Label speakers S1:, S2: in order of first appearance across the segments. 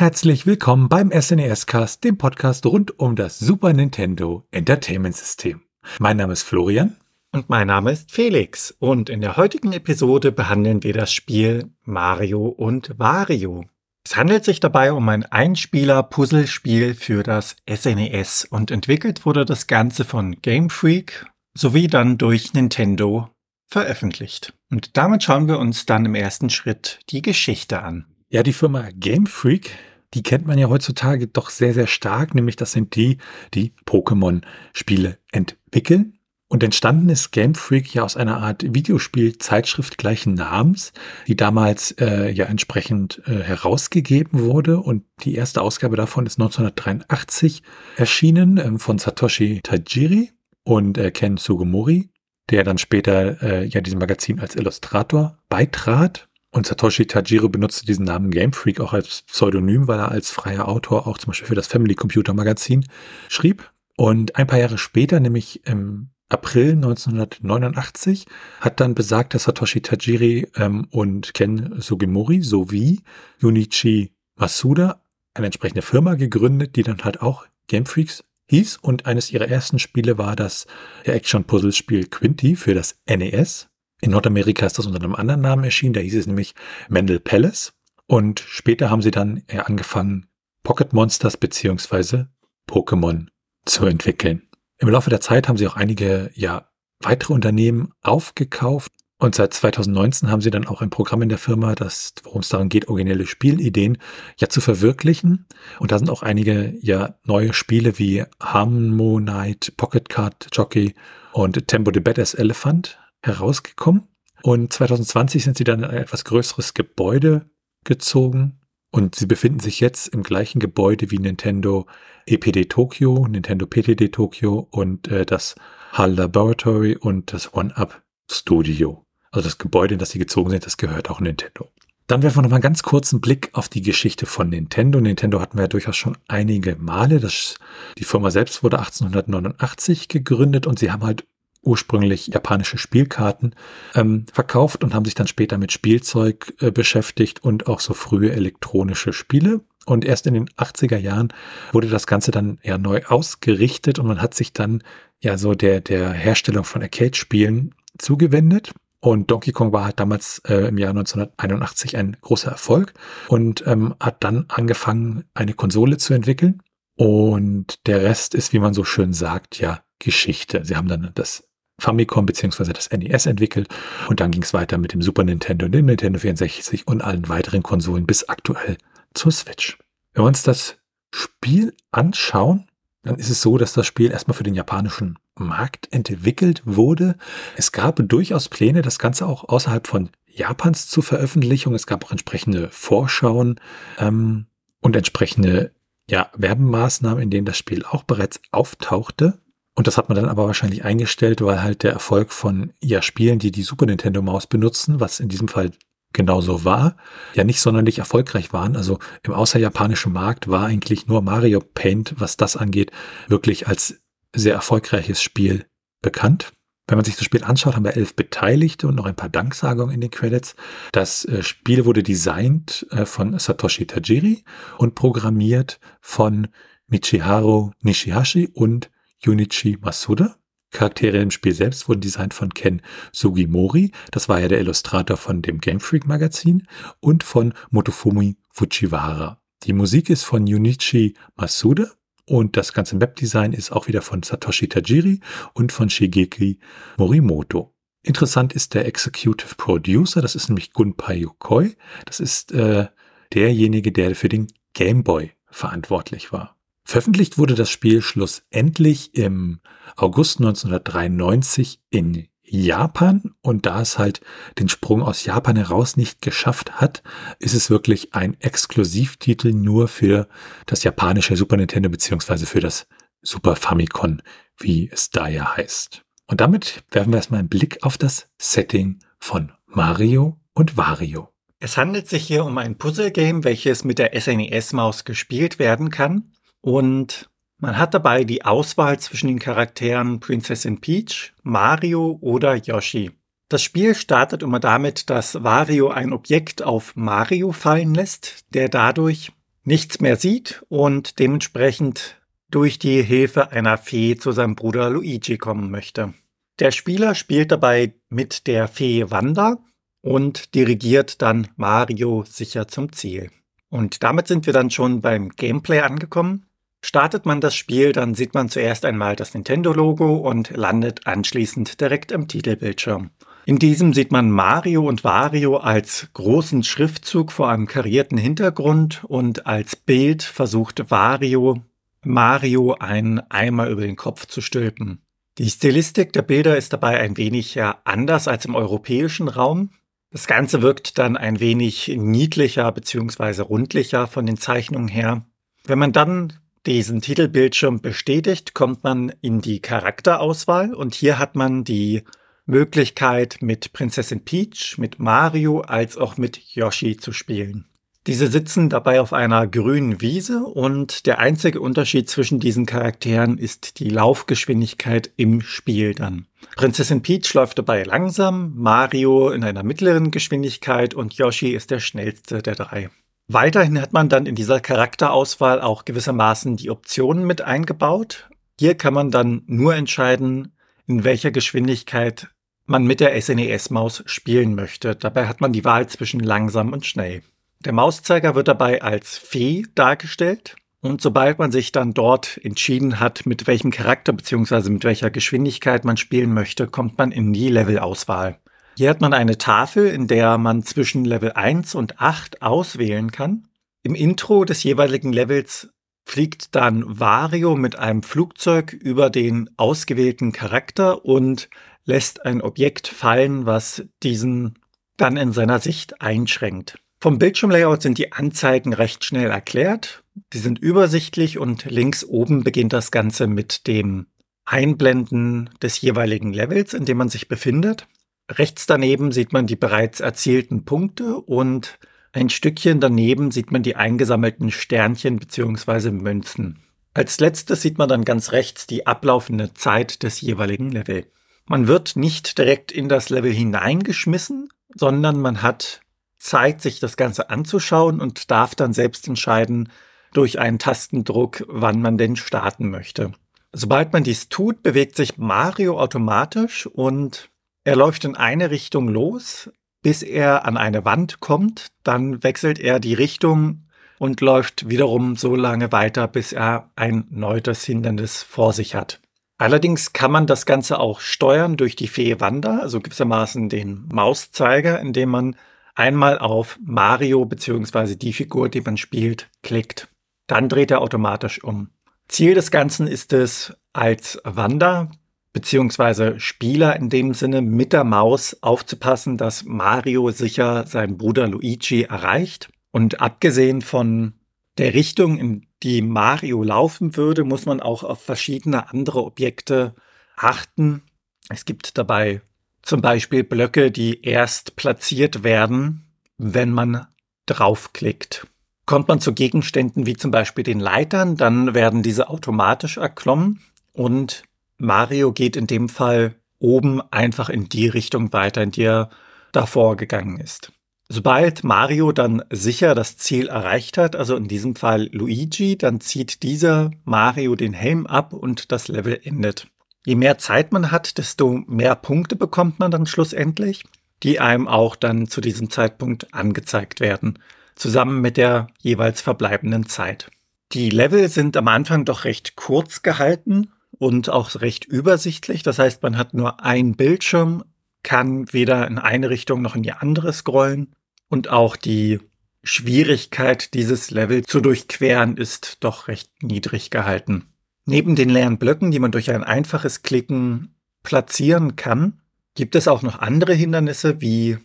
S1: Herzlich willkommen beim SNES Cast, dem Podcast rund um das Super Nintendo Entertainment System. Mein Name ist Florian.
S2: Und mein Name ist Felix. Und in der heutigen Episode behandeln wir das Spiel Mario und Wario. Es handelt sich dabei um ein Einspieler-Puzzlespiel für das SNES und entwickelt wurde das Ganze von Game Freak sowie dann durch Nintendo veröffentlicht. Und damit schauen wir uns dann im ersten Schritt die Geschichte an.
S1: Ja, die Firma Game Freak, die kennt man ja heutzutage doch sehr, sehr stark, nämlich das sind die, die Pokémon-Spiele entwickeln. Und entstanden ist Game Freak ja aus einer Art Videospielzeitschrift gleichen Namens, die damals äh, ja entsprechend äh, herausgegeben wurde. Und die erste Ausgabe davon ist 1983 erschienen ähm, von Satoshi Tajiri und äh, Ken Sugimori, der dann später äh, ja diesem Magazin als Illustrator beitrat. Und Satoshi Tajiro benutzte diesen Namen Game Freak auch als Pseudonym, weil er als freier Autor auch zum Beispiel für das Family Computer Magazin schrieb. Und ein paar Jahre später, nämlich im April 1989, hat dann besagter Satoshi Tajiri ähm, und Ken Sugimori sowie Junichi Masuda eine entsprechende Firma gegründet, die dann halt auch Game Freaks hieß. Und eines ihrer ersten Spiele war das Action-Puzzle-Spiel Quinty für das NES. In Nordamerika ist das unter einem anderen Namen erschienen, da hieß es nämlich Mendel Palace. Und später haben sie dann angefangen, Pocket Monsters beziehungsweise Pokémon zu entwickeln. Im Laufe der Zeit haben sie auch einige, ja, weitere Unternehmen aufgekauft. Und seit 2019 haben sie dann auch ein Programm in der Firma, das, worum es darum geht, originelle Spielideen ja zu verwirklichen. Und da sind auch einige ja neue Spiele wie Harmonite, Pocket Card Jockey und Tempo the Badass Elephant herausgekommen. Und 2020 sind sie dann in ein etwas größeres Gebäude gezogen. Und sie befinden sich jetzt im gleichen Gebäude wie Nintendo EPD Tokyo, Nintendo PTD Tokyo und äh, das HAL Laboratory und das One-Up Studio. Also das Gebäude, in das sie gezogen sind, das gehört auch Nintendo. Dann werfen wir noch mal ganz kurz einen Blick auf die Geschichte von Nintendo. Nintendo hatten wir ja durchaus schon einige Male. Das, die Firma selbst wurde 1889 gegründet und sie haben halt ursprünglich japanische Spielkarten ähm, verkauft und haben sich dann später mit Spielzeug äh, beschäftigt und auch so frühe elektronische Spiele. Und erst in den 80er Jahren wurde das Ganze dann ja neu ausgerichtet und man hat sich dann ja so der, der Herstellung von Arcade-Spielen zugewendet. Und Donkey Kong war halt damals äh, im Jahr 1981 ein großer Erfolg und ähm, hat dann angefangen, eine Konsole zu entwickeln. Und der Rest ist, wie man so schön sagt, ja Geschichte. Sie haben dann das Famicom beziehungsweise das NES entwickelt und dann ging es weiter mit dem Super Nintendo, dem Nintendo 64 und allen weiteren Konsolen bis aktuell zur Switch. Wenn wir uns das Spiel anschauen, dann ist es so, dass das Spiel erstmal für den japanischen Markt entwickelt wurde. Es gab durchaus Pläne, das Ganze auch außerhalb von Japans zur Veröffentlichung. Es gab auch entsprechende Vorschauen ähm, und entsprechende ja, Werbemaßnahmen, in denen das Spiel auch bereits auftauchte. Und das hat man dann aber wahrscheinlich eingestellt, weil halt der Erfolg von ja Spielen, die die Super Nintendo Maus benutzen, was in diesem Fall genauso war, ja nicht sonderlich erfolgreich waren. Also im außerjapanischen Markt war eigentlich nur Mario Paint, was das angeht, wirklich als sehr erfolgreiches Spiel bekannt. Wenn man sich das Spiel anschaut, haben wir elf Beteiligte und noch ein paar Danksagungen in den Credits. Das äh, Spiel wurde designt äh, von Satoshi Tajiri und programmiert von Michiharu Nishihashi und Junichi Masuda. Charaktere im Spiel selbst wurden designt von Ken Sugimori, das war ja der Illustrator von dem Game Freak Magazin, und von Motofumi Fujiwara. Die Musik ist von Junichi Masuda und das ganze Webdesign ist auch wieder von Satoshi Tajiri und von Shigeki Morimoto. Interessant ist der Executive Producer, das ist nämlich Gunpei Yokoi. Das ist äh, derjenige, der für den Game Boy verantwortlich war. Veröffentlicht wurde das Spiel schlussendlich im August 1993 in Japan und da es halt den Sprung aus Japan heraus nicht geschafft hat, ist es wirklich ein Exklusivtitel nur für das japanische Super Nintendo beziehungsweise für das Super Famicom, wie es da ja heißt. Und damit werfen wir erstmal einen Blick auf das Setting von Mario und Wario.
S2: Es handelt sich hier um ein Puzzle-Game, welches mit der SNES-Maus gespielt werden kann. Und man hat dabei die Auswahl zwischen den Charakteren Prinzessin Peach, Mario oder Yoshi. Das Spiel startet immer damit, dass Wario ein Objekt auf Mario fallen lässt, der dadurch nichts mehr sieht und dementsprechend durch die Hilfe einer Fee zu seinem Bruder Luigi kommen möchte. Der Spieler spielt dabei mit der Fee Wanda und dirigiert dann Mario sicher zum Ziel. Und damit sind wir dann schon beim Gameplay angekommen. Startet man das Spiel, dann sieht man zuerst einmal das Nintendo-Logo und landet anschließend direkt im Titelbildschirm. In diesem sieht man Mario und Wario als großen Schriftzug vor einem karierten Hintergrund und als Bild versucht Wario Mario einen Eimer über den Kopf zu stülpen. Die Stilistik der Bilder ist dabei ein wenig anders als im europäischen Raum. Das Ganze wirkt dann ein wenig niedlicher bzw. rundlicher von den Zeichnungen her. Wenn man dann diesen Titelbildschirm bestätigt, kommt man in die Charakterauswahl und hier hat man die Möglichkeit mit Prinzessin Peach, mit Mario als auch mit Yoshi zu spielen. Diese sitzen dabei auf einer grünen Wiese und der einzige Unterschied zwischen diesen Charakteren ist die Laufgeschwindigkeit im Spiel dann. Prinzessin Peach läuft dabei langsam, Mario in einer mittleren Geschwindigkeit und Yoshi ist der schnellste der drei. Weiterhin hat man dann in dieser Charakterauswahl auch gewissermaßen die Optionen mit eingebaut. Hier kann man dann nur entscheiden, in welcher Geschwindigkeit man mit der SNES-Maus spielen möchte. Dabei hat man die Wahl zwischen langsam und schnell. Der Mauszeiger wird dabei als Fee dargestellt. Und sobald man sich dann dort entschieden hat, mit welchem Charakter bzw. mit welcher Geschwindigkeit man spielen möchte, kommt man in die Levelauswahl. Hier hat man eine Tafel, in der man zwischen Level 1 und 8 auswählen kann. Im Intro des jeweiligen Levels fliegt dann Wario mit einem Flugzeug über den ausgewählten Charakter und lässt ein Objekt fallen, was diesen dann in seiner Sicht einschränkt. Vom Bildschirmlayout sind die Anzeigen recht schnell erklärt. Die sind übersichtlich und links oben beginnt das Ganze mit dem Einblenden des jeweiligen Levels, in dem man sich befindet. Rechts daneben sieht man die bereits erzielten Punkte und ein Stückchen daneben sieht man die eingesammelten Sternchen bzw. Münzen. Als letztes sieht man dann ganz rechts die ablaufende Zeit des jeweiligen Levels. Man wird nicht direkt in das Level hineingeschmissen, sondern man hat Zeit, sich das Ganze anzuschauen und darf dann selbst entscheiden durch einen Tastendruck, wann man denn starten möchte. Sobald man dies tut, bewegt sich Mario automatisch und er läuft in eine Richtung los, bis er an eine Wand kommt. Dann wechselt er die Richtung und läuft wiederum so lange weiter, bis er ein neues Hindernis vor sich hat. Allerdings kann man das Ganze auch steuern durch die Fee Wanda, also gewissermaßen den Mauszeiger, indem man einmal auf Mario bzw. die Figur, die man spielt, klickt. Dann dreht er automatisch um. Ziel des Ganzen ist es, als Wanda bzw. Spieler in dem Sinne mit der Maus aufzupassen, dass Mario sicher seinen Bruder Luigi erreicht. Und abgesehen von der Richtung, in die Mario laufen würde, muss man auch auf verschiedene andere Objekte achten. Es gibt dabei zum Beispiel Blöcke, die erst platziert werden, wenn man draufklickt. Kommt man zu Gegenständen wie zum Beispiel den Leitern, dann werden diese automatisch erklommen und Mario geht in dem Fall oben einfach in die Richtung weiter, in die er davor gegangen ist. Sobald Mario dann sicher das Ziel erreicht hat, also in diesem Fall Luigi, dann zieht dieser Mario den Helm ab und das Level endet. Je mehr Zeit man hat, desto mehr Punkte bekommt man dann schlussendlich, die einem auch dann zu diesem Zeitpunkt angezeigt werden, zusammen mit der jeweils verbleibenden Zeit. Die Level sind am Anfang doch recht kurz gehalten und auch recht übersichtlich. Das heißt, man hat nur einen Bildschirm, kann weder in eine Richtung noch in die andere scrollen und auch die Schwierigkeit, dieses Level zu durchqueren, ist doch recht niedrig gehalten. Neben den leeren Blöcken, die man durch ein einfaches Klicken platzieren kann, gibt es auch noch andere Hindernisse wie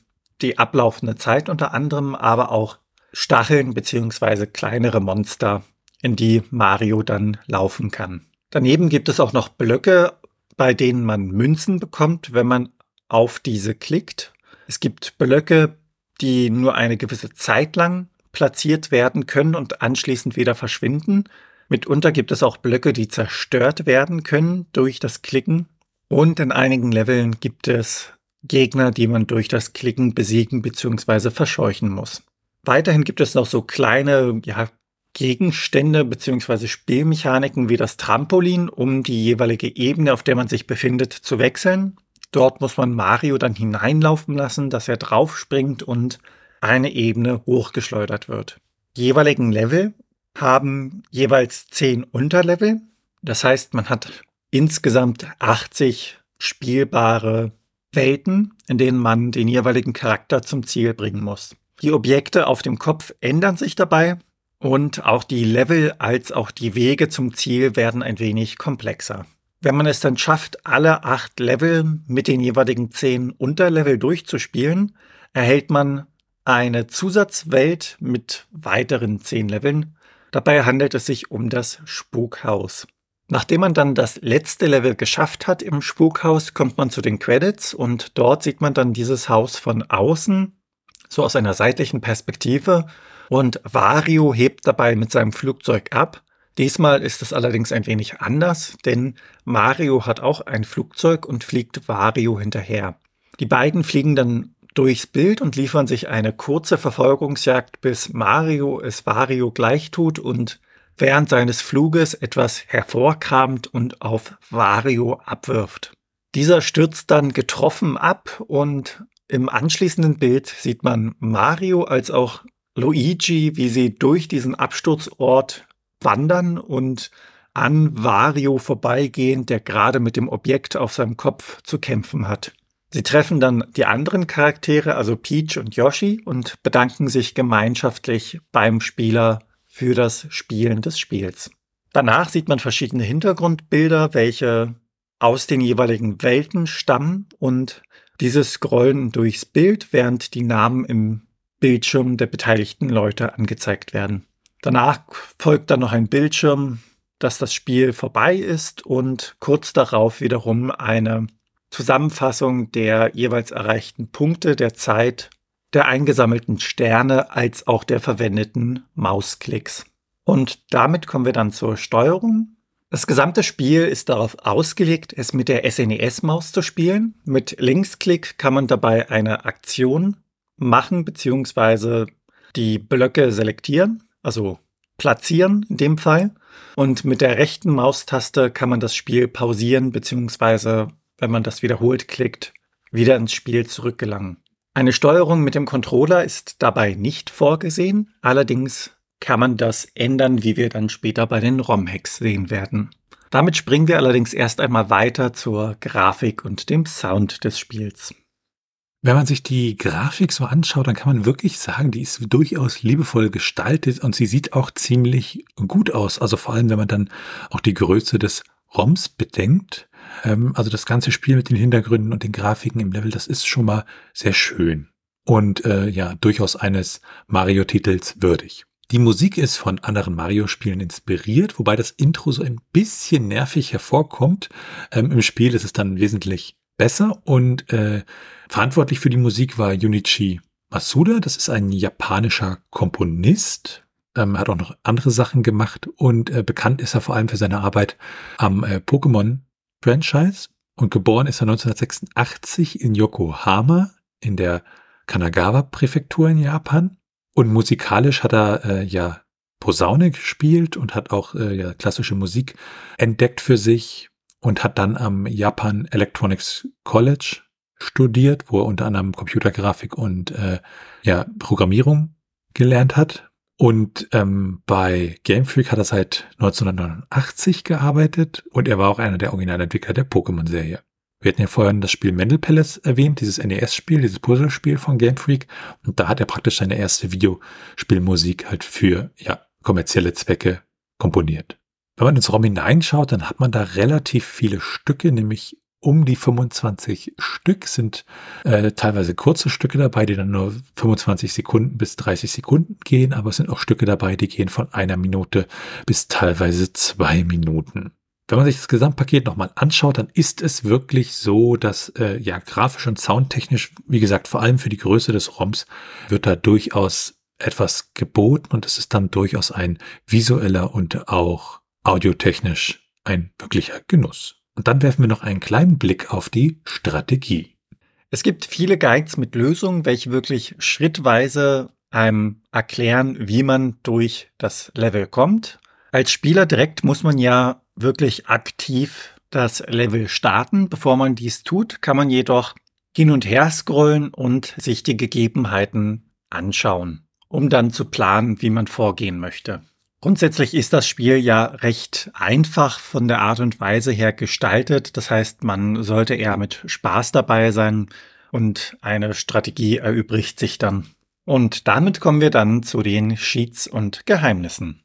S2: die ablaufende Zeit unter anderem, aber auch Stacheln bzw. kleinere Monster, in die Mario dann laufen kann. Daneben gibt es auch noch Blöcke, bei denen man Münzen bekommt, wenn man auf diese klickt. Es gibt Blöcke, die nur eine gewisse Zeit lang platziert werden können und anschließend wieder verschwinden. Mitunter gibt es auch Blöcke, die zerstört werden können durch das Klicken. Und in einigen Leveln gibt es Gegner, die man durch das Klicken besiegen bzw. verscheuchen muss. Weiterhin gibt es noch so kleine, ja, Gegenstände bzw. Spielmechaniken wie das Trampolin, um die jeweilige Ebene, auf der man sich befindet, zu wechseln. Dort muss man Mario dann hineinlaufen lassen, dass er draufspringt und eine Ebene hochgeschleudert wird. Die jeweiligen Level haben jeweils zehn Unterlevel. Das heißt, man hat insgesamt 80 spielbare Welten, in denen man den jeweiligen Charakter zum Ziel bringen muss. Die Objekte auf dem Kopf ändern sich dabei und auch die Level als auch die Wege zum Ziel werden ein wenig komplexer. Wenn man es dann schafft, alle acht Level mit den jeweiligen zehn Unterlevel durchzuspielen, erhält man eine Zusatzwelt mit weiteren zehn Leveln. Dabei handelt es sich um das Spukhaus. Nachdem man dann das letzte Level geschafft hat im Spukhaus, kommt man zu den Credits und dort sieht man dann dieses Haus von außen, so aus einer seitlichen Perspektive und Wario hebt dabei mit seinem Flugzeug ab. Diesmal ist es allerdings ein wenig anders, denn Mario hat auch ein Flugzeug und fliegt Wario hinterher. Die beiden fliegen dann durchs Bild und liefern sich eine kurze Verfolgungsjagd, bis Mario es Wario gleich tut und während seines Fluges etwas hervorkramt und auf Wario abwirft. Dieser stürzt dann getroffen ab und im anschließenden Bild sieht man Mario als auch Luigi, wie sie durch diesen Absturzort wandern und an Wario vorbeigehen, der gerade mit dem Objekt auf seinem Kopf zu kämpfen hat. Sie treffen dann die anderen Charaktere, also Peach und Yoshi, und bedanken sich gemeinschaftlich beim Spieler für das Spielen des Spiels. Danach sieht man verschiedene Hintergrundbilder, welche aus den jeweiligen Welten stammen und dieses Scrollen durchs Bild, während die Namen im Bildschirm der beteiligten Leute angezeigt werden. Danach folgt dann noch ein Bildschirm, dass das Spiel vorbei ist und kurz darauf wiederum eine Zusammenfassung der jeweils erreichten Punkte, der Zeit, der eingesammelten Sterne als auch der verwendeten Mausklicks. Und damit kommen wir dann zur Steuerung. Das gesamte Spiel ist darauf ausgelegt, es mit der SNES-Maus zu spielen. Mit Linksklick kann man dabei eine Aktion machen, beziehungsweise die Blöcke selektieren, also platzieren in dem Fall. Und mit der rechten Maustaste kann man das Spiel pausieren, beziehungsweise, wenn man das wiederholt klickt, wieder ins Spiel zurückgelangen. Eine Steuerung mit dem Controller ist dabei nicht vorgesehen, allerdings kann man das ändern, wie wir dann später bei den ROM-Hacks sehen werden. Damit springen wir allerdings erst einmal weiter zur Grafik und dem Sound des Spiels.
S1: Wenn man sich die Grafik so anschaut, dann kann man wirklich sagen, die ist durchaus liebevoll gestaltet und sie sieht auch ziemlich gut aus. Also vor allem, wenn man dann auch die Größe des ROMs bedenkt. Ähm, also das ganze Spiel mit den Hintergründen und den Grafiken im Level, das ist schon mal sehr schön. Und äh, ja, durchaus eines Mario-Titels würdig. Die Musik ist von anderen Mario-Spielen inspiriert, wobei das Intro so ein bisschen nervig hervorkommt. Ähm, Im Spiel ist es dann wesentlich besser und äh, verantwortlich für die Musik war Junichi Masuda. Das ist ein japanischer Komponist. Ähm, hat auch noch andere Sachen gemacht und äh, bekannt ist er vor allem für seine Arbeit am äh, Pokémon-Franchise. Und geboren ist er 1986 in Yokohama in der Kanagawa-Präfektur in Japan. Und musikalisch hat er äh, ja Posaune gespielt und hat auch äh, ja, klassische Musik entdeckt für sich und hat dann am Japan Electronics College studiert, wo er unter anderem Computergrafik und äh, ja, Programmierung gelernt hat. Und ähm, bei Game Freak hat er seit 1989 gearbeitet und er war auch einer der Originalentwickler der Pokémon-Serie. Wir hatten ja vorhin das Spiel Mendel Palace erwähnt, dieses NES-Spiel, dieses Puzzlespiel von Game Freak. Und da hat er praktisch seine erste Videospielmusik halt für ja, kommerzielle Zwecke komponiert. Wenn man ins ROM hineinschaut, dann hat man da relativ viele Stücke, nämlich um die 25 Stück sind äh, teilweise kurze Stücke dabei, die dann nur 25 Sekunden bis 30 Sekunden gehen, aber es sind auch Stücke dabei, die gehen von einer Minute bis teilweise zwei Minuten. Wenn man sich das Gesamtpaket nochmal anschaut, dann ist es wirklich so, dass äh, ja grafisch und soundtechnisch, wie gesagt, vor allem für die Größe des ROMs, wird da durchaus etwas geboten und es ist dann durchaus ein visueller und auch audiotechnisch ein wirklicher Genuss. Und dann werfen wir noch einen kleinen Blick auf die Strategie.
S2: Es gibt viele Guides mit Lösungen, welche wirklich schrittweise einem erklären, wie man durch das Level kommt. Als Spieler direkt muss man ja wirklich aktiv das Level starten. Bevor man dies tut, kann man jedoch hin und her scrollen und sich die Gegebenheiten anschauen, um dann zu planen, wie man vorgehen möchte. Grundsätzlich ist das Spiel ja recht einfach von der Art und Weise her gestaltet. Das heißt, man sollte eher mit Spaß dabei sein und eine Strategie erübrigt sich dann. Und damit kommen wir dann zu den Sheets und Geheimnissen.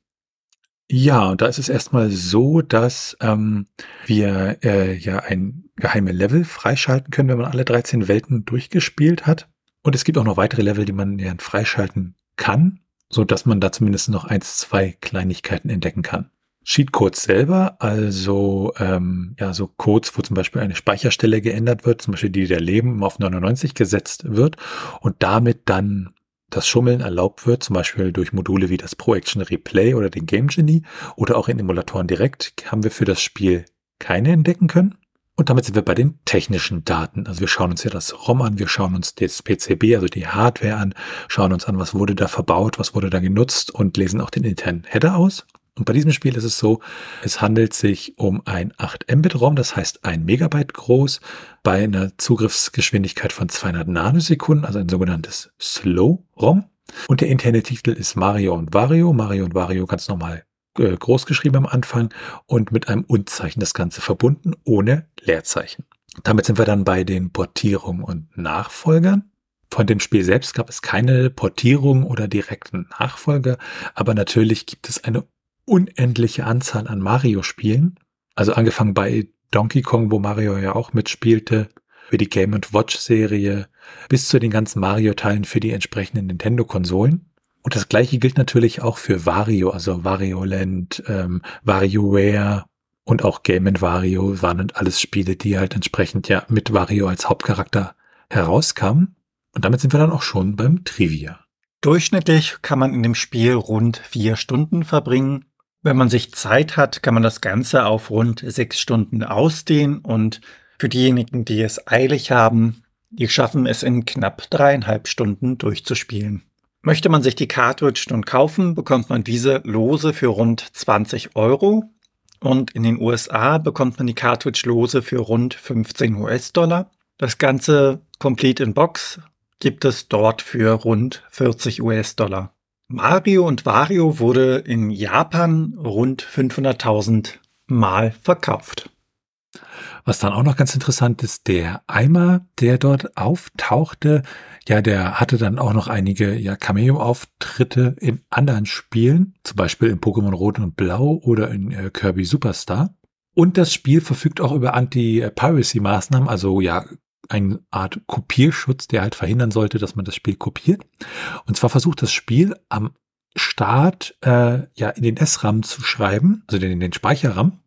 S1: Ja, und da ist es erstmal so, dass ähm, wir äh, ja ein geheime Level freischalten können, wenn man alle 13 Welten durchgespielt hat. Und es gibt auch noch weitere Level, die man ja freischalten kann, so dass man da zumindest noch eins, zwei Kleinigkeiten entdecken kann. Cheatcodes selber, also ähm, ja so Codes, wo zum Beispiel eine Speicherstelle geändert wird, zum Beispiel die der Leben auf 99 gesetzt wird und damit dann das Schummeln erlaubt wird, zum Beispiel durch Module wie das Pro Action Replay oder den Game Genie oder auch in Emulatoren direkt, haben wir für das Spiel keine entdecken können. Und damit sind wir bei den technischen Daten. Also wir schauen uns ja das ROM an, wir schauen uns das PCB, also die Hardware an, schauen uns an, was wurde da verbaut, was wurde da genutzt und lesen auch den internen Header aus. Und bei diesem Spiel ist es so, es handelt sich um ein 8 Mbit ROM, das heißt ein Megabyte groß, bei einer Zugriffsgeschwindigkeit von 200 Nanosekunden, also ein sogenanntes Slow ROM. Und der interne Titel ist Mario und Wario. Mario und Wario ganz normal äh, groß geschrieben am Anfang und mit einem Unzeichen das Ganze verbunden, ohne Leerzeichen. Damit sind wir dann bei den Portierungen und Nachfolgern. Von dem Spiel selbst gab es keine Portierung oder direkten Nachfolger, aber natürlich gibt es eine unendliche Anzahl an Mario-Spielen. Also angefangen bei Donkey Kong, wo Mario ja auch mitspielte, für die Game Watch Serie, bis zu den ganzen Mario-Teilen für die entsprechenden Nintendo-Konsolen. Und das gleiche gilt natürlich auch für Wario, also Wario Land, ähm, WarioWare und auch Game Wario waren alles Spiele, die halt entsprechend ja mit Wario als Hauptcharakter herauskamen. Und damit sind wir dann auch schon beim Trivia.
S2: Durchschnittlich kann man in dem Spiel rund vier Stunden verbringen. Wenn man sich Zeit hat, kann man das Ganze auf rund sechs Stunden ausdehnen und für diejenigen, die es eilig haben, die schaffen es in knapp dreieinhalb Stunden durchzuspielen. Möchte man sich die Cartridge nun kaufen, bekommt man diese lose für rund 20 Euro und in den USA bekommt man die Cartridge lose für rund 15 US-Dollar. Das Ganze Complete in Box gibt es dort für rund 40 US-Dollar. Mario und Wario wurde in Japan rund 500.000 Mal verkauft.
S1: Was dann auch noch ganz interessant ist, der Eimer, der dort auftauchte, ja, der hatte dann auch noch einige ja, Cameo-Auftritte in anderen Spielen, zum Beispiel in Pokémon Rot und Blau oder in äh, Kirby Superstar. Und das Spiel verfügt auch über Anti-Piracy-Maßnahmen, also ja, eine Art Kopierschutz, der halt verhindern sollte, dass man das Spiel kopiert. Und zwar versucht das Spiel am Start äh, ja in den SRAM zu schreiben, also in den Speicherram.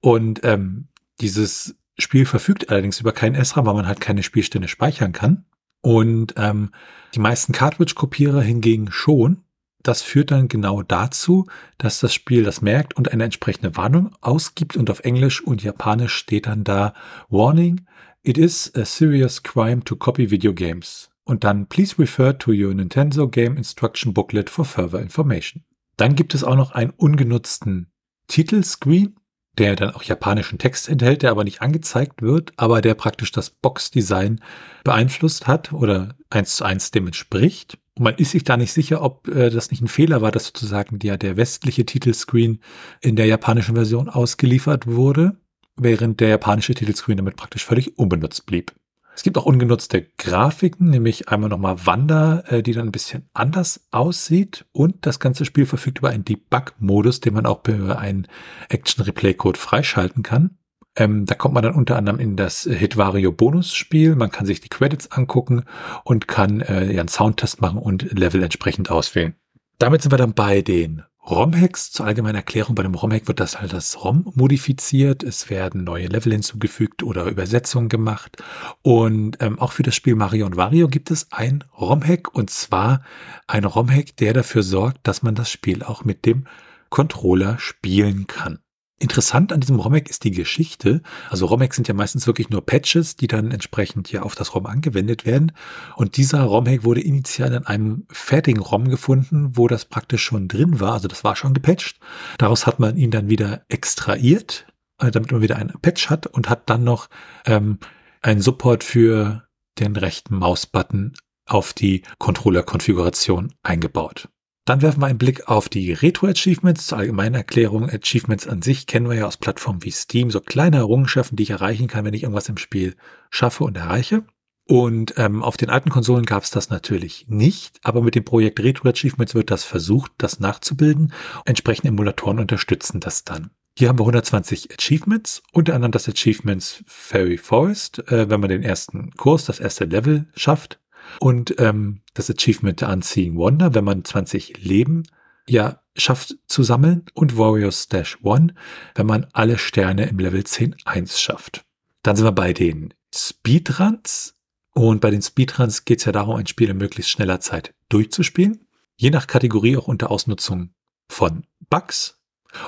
S1: Und ähm, dieses Spiel verfügt allerdings über keinen SRAM, weil man halt keine Spielstände speichern kann. Und ähm, die meisten Cartridge-Kopierer hingegen schon. Das führt dann genau dazu, dass das Spiel das merkt und eine entsprechende Warnung ausgibt und auf Englisch und Japanisch steht dann da Warning, it is a serious crime to copy video games. Und dann please refer to your Nintendo Game Instruction Booklet for further information. Dann gibt es auch noch einen ungenutzten Titelscreen, der dann auch japanischen Text enthält, der aber nicht angezeigt wird, aber der praktisch das Box-Design beeinflusst hat oder eins zu eins dem entspricht. Und man ist sich da nicht sicher, ob äh, das nicht ein Fehler war, dass sozusagen der, der westliche Titelscreen in der japanischen Version ausgeliefert wurde, während der japanische Titelscreen damit praktisch völlig unbenutzt blieb. Es gibt auch ungenutzte Grafiken, nämlich einmal nochmal Wander, äh, die dann ein bisschen anders aussieht. Und das ganze Spiel verfügt über einen Debug-Modus, den man auch über einen Action-Replay-Code freischalten kann. Ähm, da kommt man dann unter anderem in das Hitvario Bonus-Spiel. Man kann sich die Credits angucken und kann äh, ja, einen Soundtest machen und Level entsprechend auswählen. Damit sind wir dann bei den ROM-Hacks, zur allgemeinen Erklärung, bei dem ROM-Hack wird das halt das ROM modifiziert, es werden neue Level hinzugefügt oder Übersetzungen gemacht und ähm, auch für das Spiel Mario und Wario gibt es ein ROM-Hack und zwar ein ROM-Hack, der dafür sorgt, dass man das Spiel auch mit dem Controller spielen kann. Interessant an diesem ROM-Hack ist die Geschichte. Also ROM-Hacks sind ja meistens wirklich nur Patches, die dann entsprechend ja auf das ROM angewendet werden. Und dieser ROM-Hack wurde initial in einem fertigen ROM gefunden, wo das praktisch schon drin war. Also das war schon gepatcht. Daraus hat man ihn dann wieder extrahiert, äh, damit man wieder einen Patch hat und hat dann noch ähm, einen Support für den rechten Mausbutton auf die Controller-Konfiguration eingebaut. Dann werfen wir einen Blick auf die Retro-Achievements. Zur allgemeinen Erklärung, Achievements an sich kennen wir ja aus Plattformen wie Steam, so kleine Errungenschaften, die ich erreichen kann, wenn ich irgendwas im Spiel schaffe und erreiche. Und ähm, auf den alten Konsolen gab es das natürlich nicht, aber mit dem Projekt Retro Achievements wird das versucht, das nachzubilden. Entsprechende Emulatoren unterstützen das dann. Hier haben wir 120 Achievements, unter anderem das Achievements Fairy Forest, äh, wenn man den ersten Kurs, das erste Level schafft. Und ähm, das Achievement Unseeing Wonder, wenn man 20 Leben ja schafft zu sammeln. Und Warriors Dash One, wenn man alle Sterne im Level 10.1 schafft. Dann sind wir bei den Speedruns. Und bei den Speedruns geht es ja darum, ein Spiel in möglichst schneller Zeit durchzuspielen. Je nach Kategorie auch unter Ausnutzung von Bugs,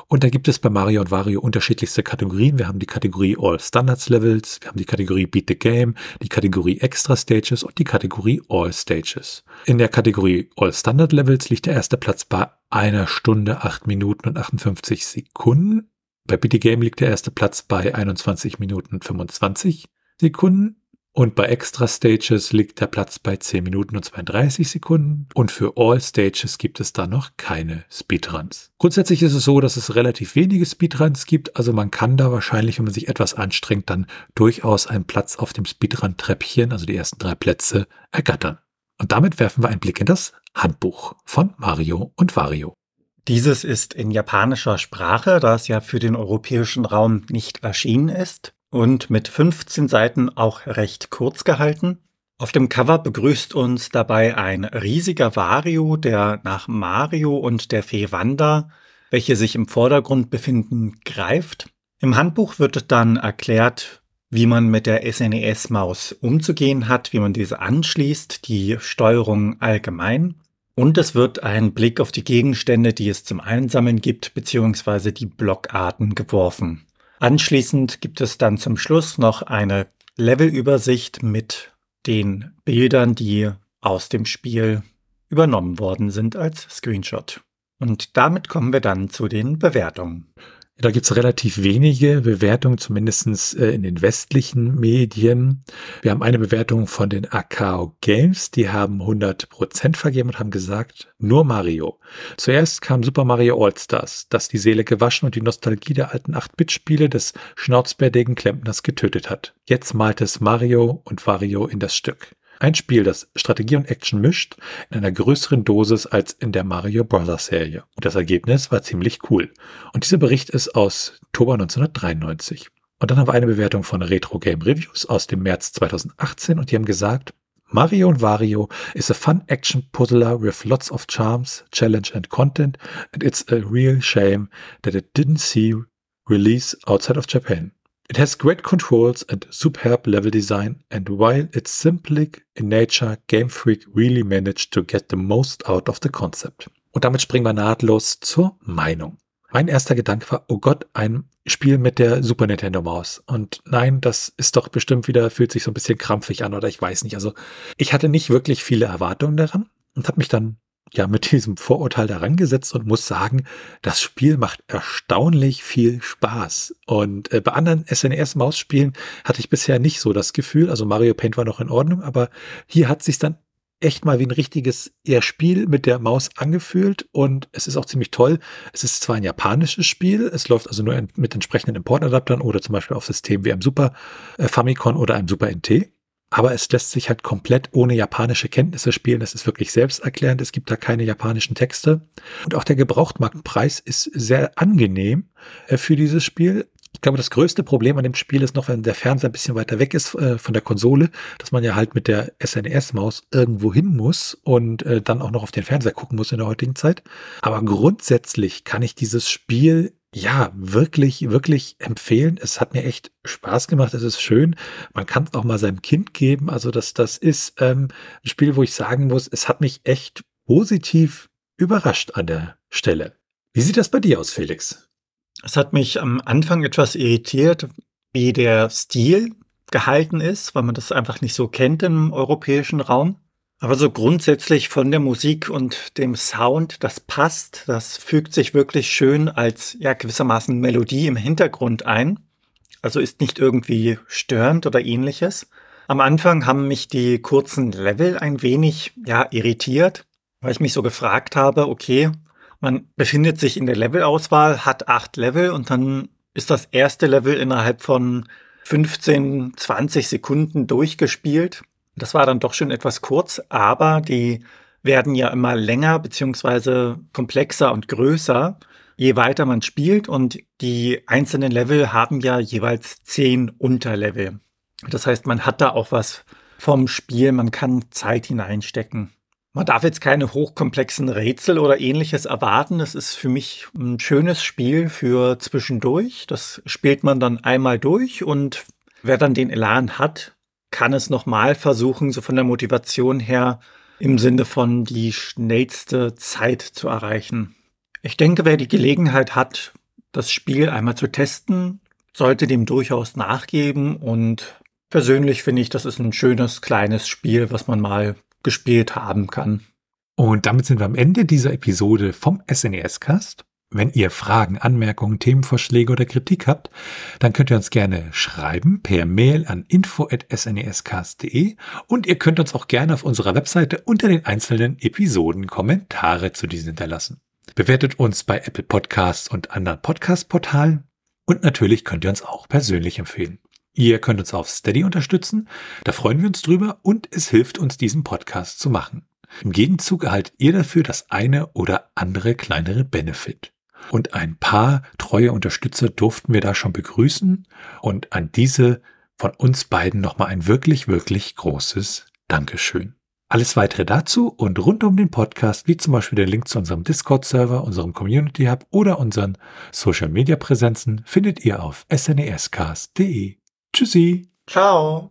S1: und da gibt es bei Mario und Wario unterschiedlichste Kategorien. Wir haben die Kategorie All Standards Levels, wir haben die Kategorie Beat the Game, die Kategorie Extra Stages und die Kategorie All Stages. In der Kategorie All Standard Levels liegt der erste Platz bei einer Stunde, acht Minuten und 58 Sekunden. Bei Beat the Game liegt der erste Platz bei 21 Minuten und 25 Sekunden. Und bei Extra Stages liegt der Platz bei 10 Minuten und 32 Sekunden. Und für All Stages gibt es da noch keine Speedruns. Grundsätzlich ist es so, dass es relativ wenige Speedruns gibt. Also man kann da wahrscheinlich, wenn man sich etwas anstrengt, dann durchaus einen Platz auf dem Speedrun-Treppchen, also die ersten drei Plätze, ergattern. Und damit werfen wir einen Blick in das Handbuch von Mario und Wario.
S2: Dieses ist in japanischer Sprache, da es ja für den europäischen Raum nicht erschienen ist und mit 15 Seiten auch recht kurz gehalten. Auf dem Cover begrüßt uns dabei ein riesiger Wario, der nach Mario und der Fee Wanda, welche sich im Vordergrund befinden, greift. Im Handbuch wird dann erklärt, wie man mit der SNES-Maus umzugehen hat, wie man diese anschließt, die Steuerung allgemein. Und es wird ein Blick auf die Gegenstände, die es zum Einsammeln gibt, beziehungsweise die Blockarten geworfen. Anschließend gibt es dann zum Schluss noch eine Levelübersicht mit den Bildern, die aus dem Spiel übernommen worden sind als Screenshot. Und damit kommen wir dann zu den Bewertungen.
S1: Da gibt es relativ wenige Bewertungen, zumindest äh, in den westlichen Medien. Wir haben eine Bewertung von den Akao Games, die haben 100% vergeben und haben gesagt, nur Mario. Zuerst kam Super Mario All-Stars, das die Seele gewaschen und die Nostalgie der alten 8-Bit-Spiele des schnauzbärtigen Klempners getötet hat. Jetzt malt es Mario und Wario in das Stück. Ein Spiel, das Strategie und Action mischt, in einer größeren Dosis als in der Mario Bros. Serie. Und das Ergebnis war ziemlich cool. Und dieser Bericht ist aus Oktober 1993. Und dann haben wir eine Bewertung von Retro Game Reviews aus dem März 2018 und die haben gesagt, Mario und Wario is a fun action puzzler with lots of charms, challenge and content, and it's a real shame that it didn't see release outside of Japan. It has great controls and superb level design, and while it's simply in nature, Game Freak really managed to get the most out of the concept. Und damit springen wir nahtlos zur Meinung. Mein erster Gedanke war, oh Gott, ein Spiel mit der Super Nintendo Maus. Und nein, das ist doch bestimmt wieder, fühlt sich so ein bisschen krampfig an oder ich weiß nicht. Also ich hatte nicht wirklich viele Erwartungen daran und habe mich dann ja mit diesem Vorurteil daran gesetzt und muss sagen, das Spiel macht erstaunlich viel Spaß. Und äh, bei anderen SNES-Mausspielen hatte ich bisher nicht so das Gefühl. Also Mario Paint war noch in Ordnung, aber hier hat sich dann echt mal wie ein richtiges eher Spiel mit der Maus angefühlt und es ist auch ziemlich toll. Es ist zwar ein japanisches Spiel, es läuft also nur mit entsprechenden Importadaptern oder zum Beispiel auf Systemen wie einem Super äh, Famicom oder einem Super NT aber es lässt sich halt komplett ohne japanische Kenntnisse spielen. Das ist wirklich selbsterklärend. Es gibt da keine japanischen Texte. Und auch der Gebrauchtmarktpreis ist sehr angenehm äh, für dieses Spiel. Ich glaube, das größte Problem an dem Spiel ist noch, wenn der Fernseher ein bisschen weiter weg ist äh, von der Konsole, dass man ja halt mit der SNES-Maus irgendwo hin muss und äh, dann auch noch auf den Fernseher gucken muss in der heutigen Zeit. Aber grundsätzlich kann ich dieses Spiel ja, wirklich, wirklich empfehlen. Es hat mir echt Spaß gemacht. Es ist schön. Man kann es auch mal seinem Kind geben. Also das, das ist ähm, ein Spiel, wo ich sagen muss, es hat mich echt positiv überrascht an der Stelle. Wie sieht das bei dir aus, Felix?
S2: Es hat mich am Anfang etwas irritiert, wie der Stil gehalten ist, weil man das einfach nicht so kennt im europäischen Raum. Aber so grundsätzlich von der Musik und dem Sound, das passt, das fügt sich wirklich schön als ja gewissermaßen Melodie im Hintergrund ein. Also ist nicht irgendwie störend oder ähnliches. Am Anfang haben mich die kurzen Level ein wenig ja irritiert, weil ich mich so gefragt habe, okay, man befindet sich in der Levelauswahl, hat acht Level und dann ist das erste Level innerhalb von 15, 20 Sekunden durchgespielt. Das war dann doch schon etwas kurz, aber die werden ja immer länger beziehungsweise komplexer und größer, je weiter man spielt und die einzelnen Level haben ja jeweils zehn Unterlevel. Das heißt, man hat da auch was vom Spiel, man kann Zeit hineinstecken. Man darf jetzt keine hochkomplexen Rätsel oder ähnliches erwarten. Das ist für mich ein schönes Spiel für zwischendurch. Das spielt man dann einmal durch und wer dann den Elan hat, kann es nochmal versuchen, so von der Motivation her im Sinne von die schnellste Zeit zu erreichen. Ich denke, wer die Gelegenheit hat, das Spiel einmal zu testen, sollte dem durchaus nachgeben und persönlich finde ich, das ist ein schönes kleines Spiel, was man mal gespielt haben kann.
S1: Und damit sind wir am Ende dieser Episode vom SNES-Cast. Wenn ihr Fragen, Anmerkungen, Themenvorschläge oder Kritik habt, dann könnt ihr uns gerne schreiben per Mail an info.snescast.de und ihr könnt uns auch gerne auf unserer Webseite unter den einzelnen Episoden Kommentare zu diesen hinterlassen. Bewertet uns bei Apple Podcasts und anderen Podcast-Portalen und natürlich könnt ihr uns auch persönlich empfehlen. Ihr könnt uns auf Steady unterstützen, da freuen wir uns drüber und es hilft uns, diesen Podcast zu machen. Im Gegenzug erhaltet ihr dafür das eine oder andere kleinere Benefit. Und ein paar treue Unterstützer durften wir da schon begrüßen und an diese von uns beiden nochmal ein wirklich, wirklich großes Dankeschön. Alles weitere dazu und rund um den Podcast, wie zum Beispiel der Link zu unserem Discord-Server, unserem Community Hub oder unseren Social-Media-Präsenzen, findet ihr auf snescast.de. Tschüssi.
S2: Ciao.